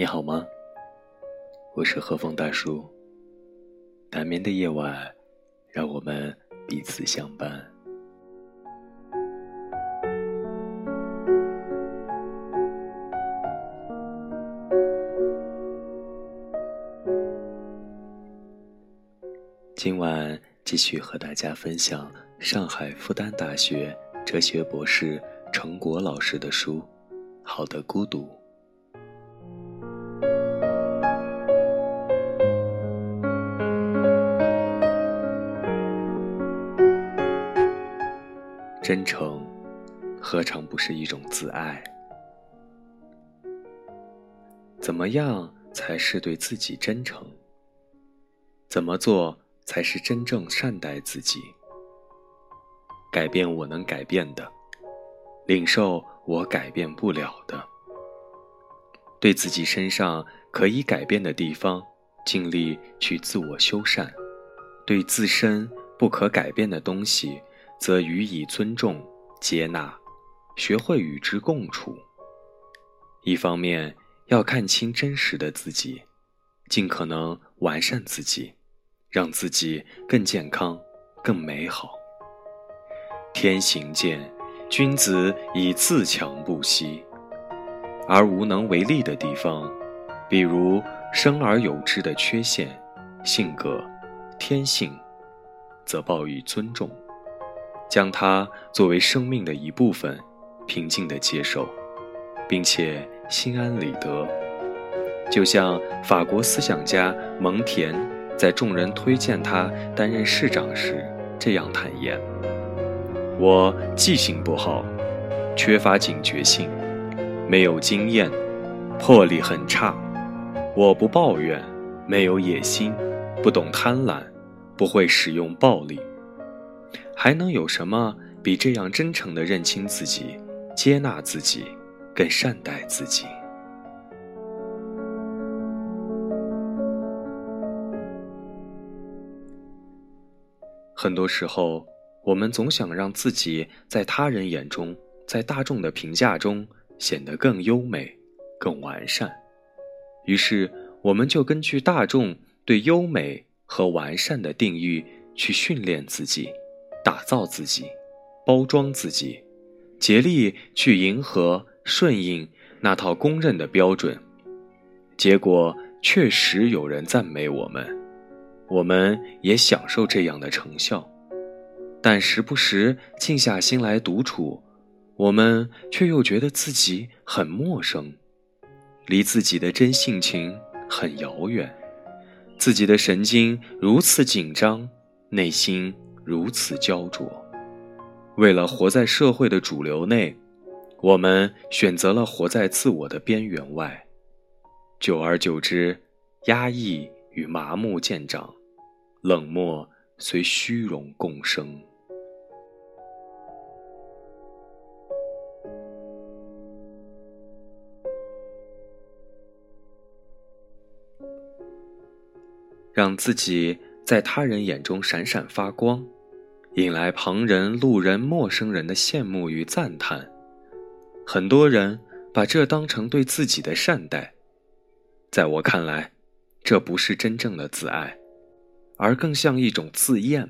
你好吗？我是和风大叔。难眠的夜晚，让我们彼此相伴。今晚继续和大家分享上海复旦大学哲学博士程果老师的书《好的孤独》。真诚，何尝不是一种自爱？怎么样才是对自己真诚？怎么做？才是真正善待自己，改变我能改变的，领受我改变不了的。对自己身上可以改变的地方，尽力去自我修缮；对自身不可改变的东西，则予以尊重、接纳，学会与之共处。一方面要看清真实的自己，尽可能完善自己。让自己更健康、更美好。天行健，君子以自强不息。而无能为力的地方，比如生而有之的缺陷、性格、天性，则报以尊重，将它作为生命的一部分，平静地接受，并且心安理得。就像法国思想家蒙田。在众人推荐他担任市长时，这样坦言：“我记性不好，缺乏警觉性，没有经验，魄力很差。我不抱怨，没有野心，不懂贪婪，不会使用暴力。还能有什么比这样真诚地认清自己、接纳自己、更善待自己？”很多时候，我们总想让自己在他人眼中，在大众的评价中显得更优美、更完善，于是我们就根据大众对优美和完善的定义去训练自己、打造自己、包装自己，竭力去迎合、顺应那套公认的标准。结果确实有人赞美我们。我们也享受这样的成效，但时不时静下心来独处，我们却又觉得自己很陌生，离自己的真性情很遥远，自己的神经如此紧张，内心如此焦灼。为了活在社会的主流内，我们选择了活在自我的边缘外，久而久之，压抑与麻木渐长。冷漠随虚荣共生，让自己在他人眼中闪闪发光，引来旁人、路人、陌生人的羡慕与赞叹。很多人把这当成对自己的善待，在我看来，这不是真正的自爱。而更像一种自厌，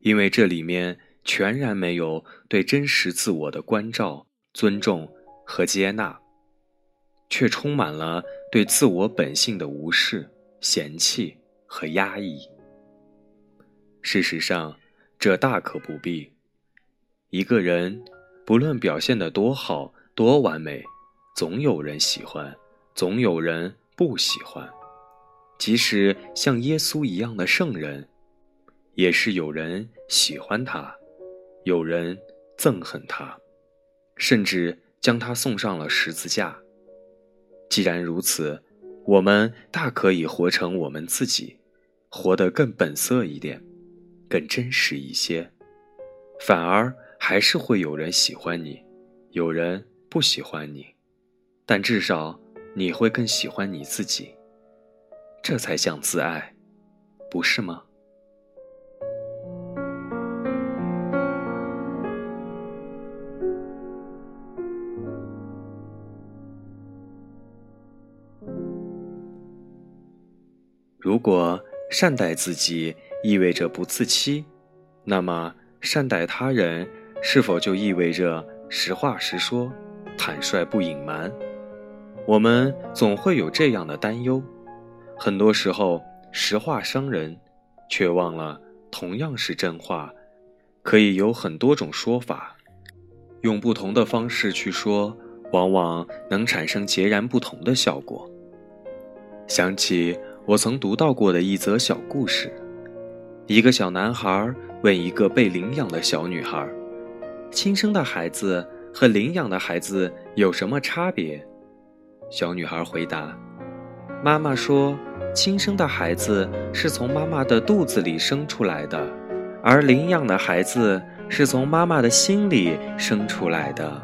因为这里面全然没有对真实自我的关照、尊重和接纳，却充满了对自我本性的无视、嫌弃和压抑。事实上，这大可不必。一个人不论表现得多好、多完美，总有人喜欢，总有人不喜欢。即使像耶稣一样的圣人，也是有人喜欢他，有人憎恨他，甚至将他送上了十字架。既然如此，我们大可以活成我们自己，活得更本色一点，更真实一些。反而还是会有人喜欢你，有人不喜欢你，但至少你会更喜欢你自己。这才像自爱，不是吗？如果善待自己意味着不自欺，那么善待他人是否就意味着实话实说、坦率不隐瞒？我们总会有这样的担忧。很多时候，实话伤人，却忘了同样是真话，可以有很多种说法，用不同的方式去说，往往能产生截然不同的效果。想起我曾读到过的一则小故事：一个小男孩问一个被领养的小女孩，“亲生的孩子和领养的孩子有什么差别？”小女孩回答：“妈妈说，亲生的孩子是从妈妈的肚子里生出来的，而领养的孩子是从妈妈的心里生出来的。”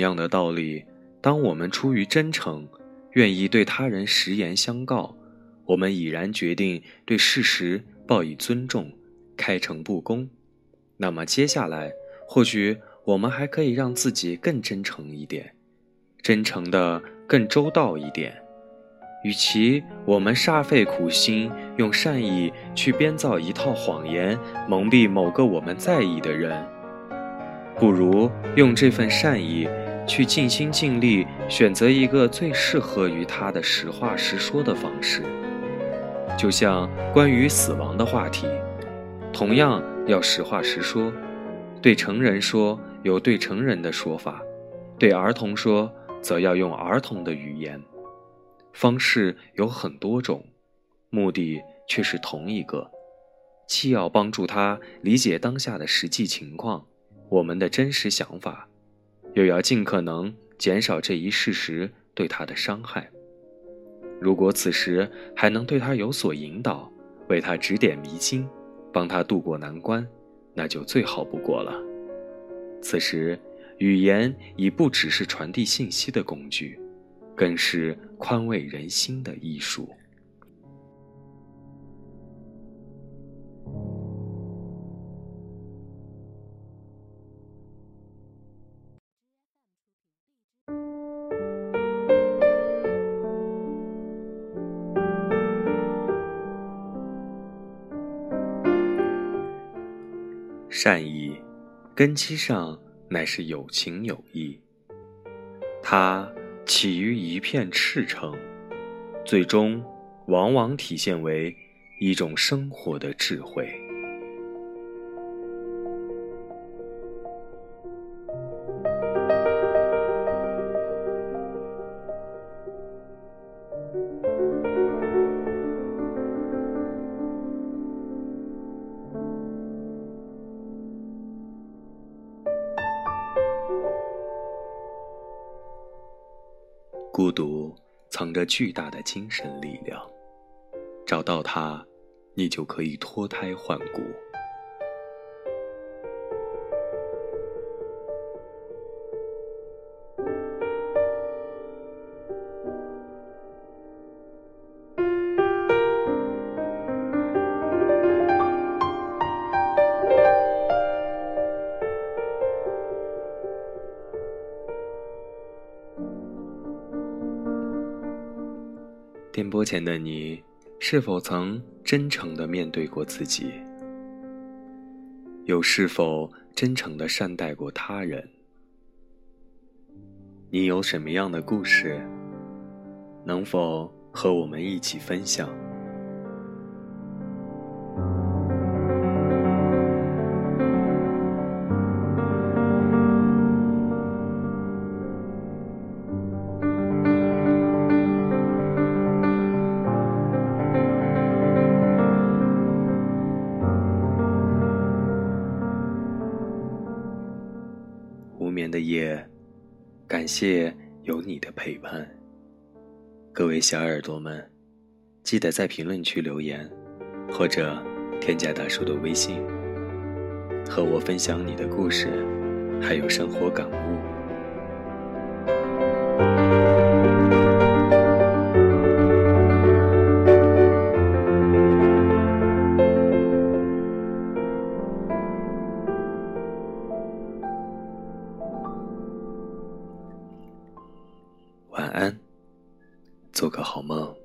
同样的道理，当我们出于真诚，愿意对他人实言相告，我们已然决定对事实报以尊重，开诚布公，那么接下来，或许我们还可以让自己更真诚一点，真诚的更周到一点。与其我们煞费苦心用善意去编造一套谎言，蒙蔽某个我们在意的人。不如用这份善意，去尽心尽力选择一个最适合于他的实话实说的方式。就像关于死亡的话题，同样要实话实说。对成人说有对成人的说法，对儿童说则要用儿童的语言。方式有很多种，目的却是同一个，既要帮助他理解当下的实际情况。我们的真实想法，又要尽可能减少这一事实对他的伤害。如果此时还能对他有所引导，为他指点迷津，帮他渡过难关，那就最好不过了。此时，语言已不只是传递信息的工具，更是宽慰人心的艺术。善意，根基上乃是有情有义。它起于一片赤诚，最终往往体现为一种生活的智慧。和巨大的精神力量，找到它，你就可以脱胎换骨。电波前的你，是否曾真诚的面对过自己？又是否真诚的善待过他人？你有什么样的故事？能否和我们一起分享？年的夜，感谢有你的陪伴。各位小耳朵们，记得在评论区留言，或者添加大叔的微信，和我分享你的故事，还有生活感悟。晚安，做个好梦。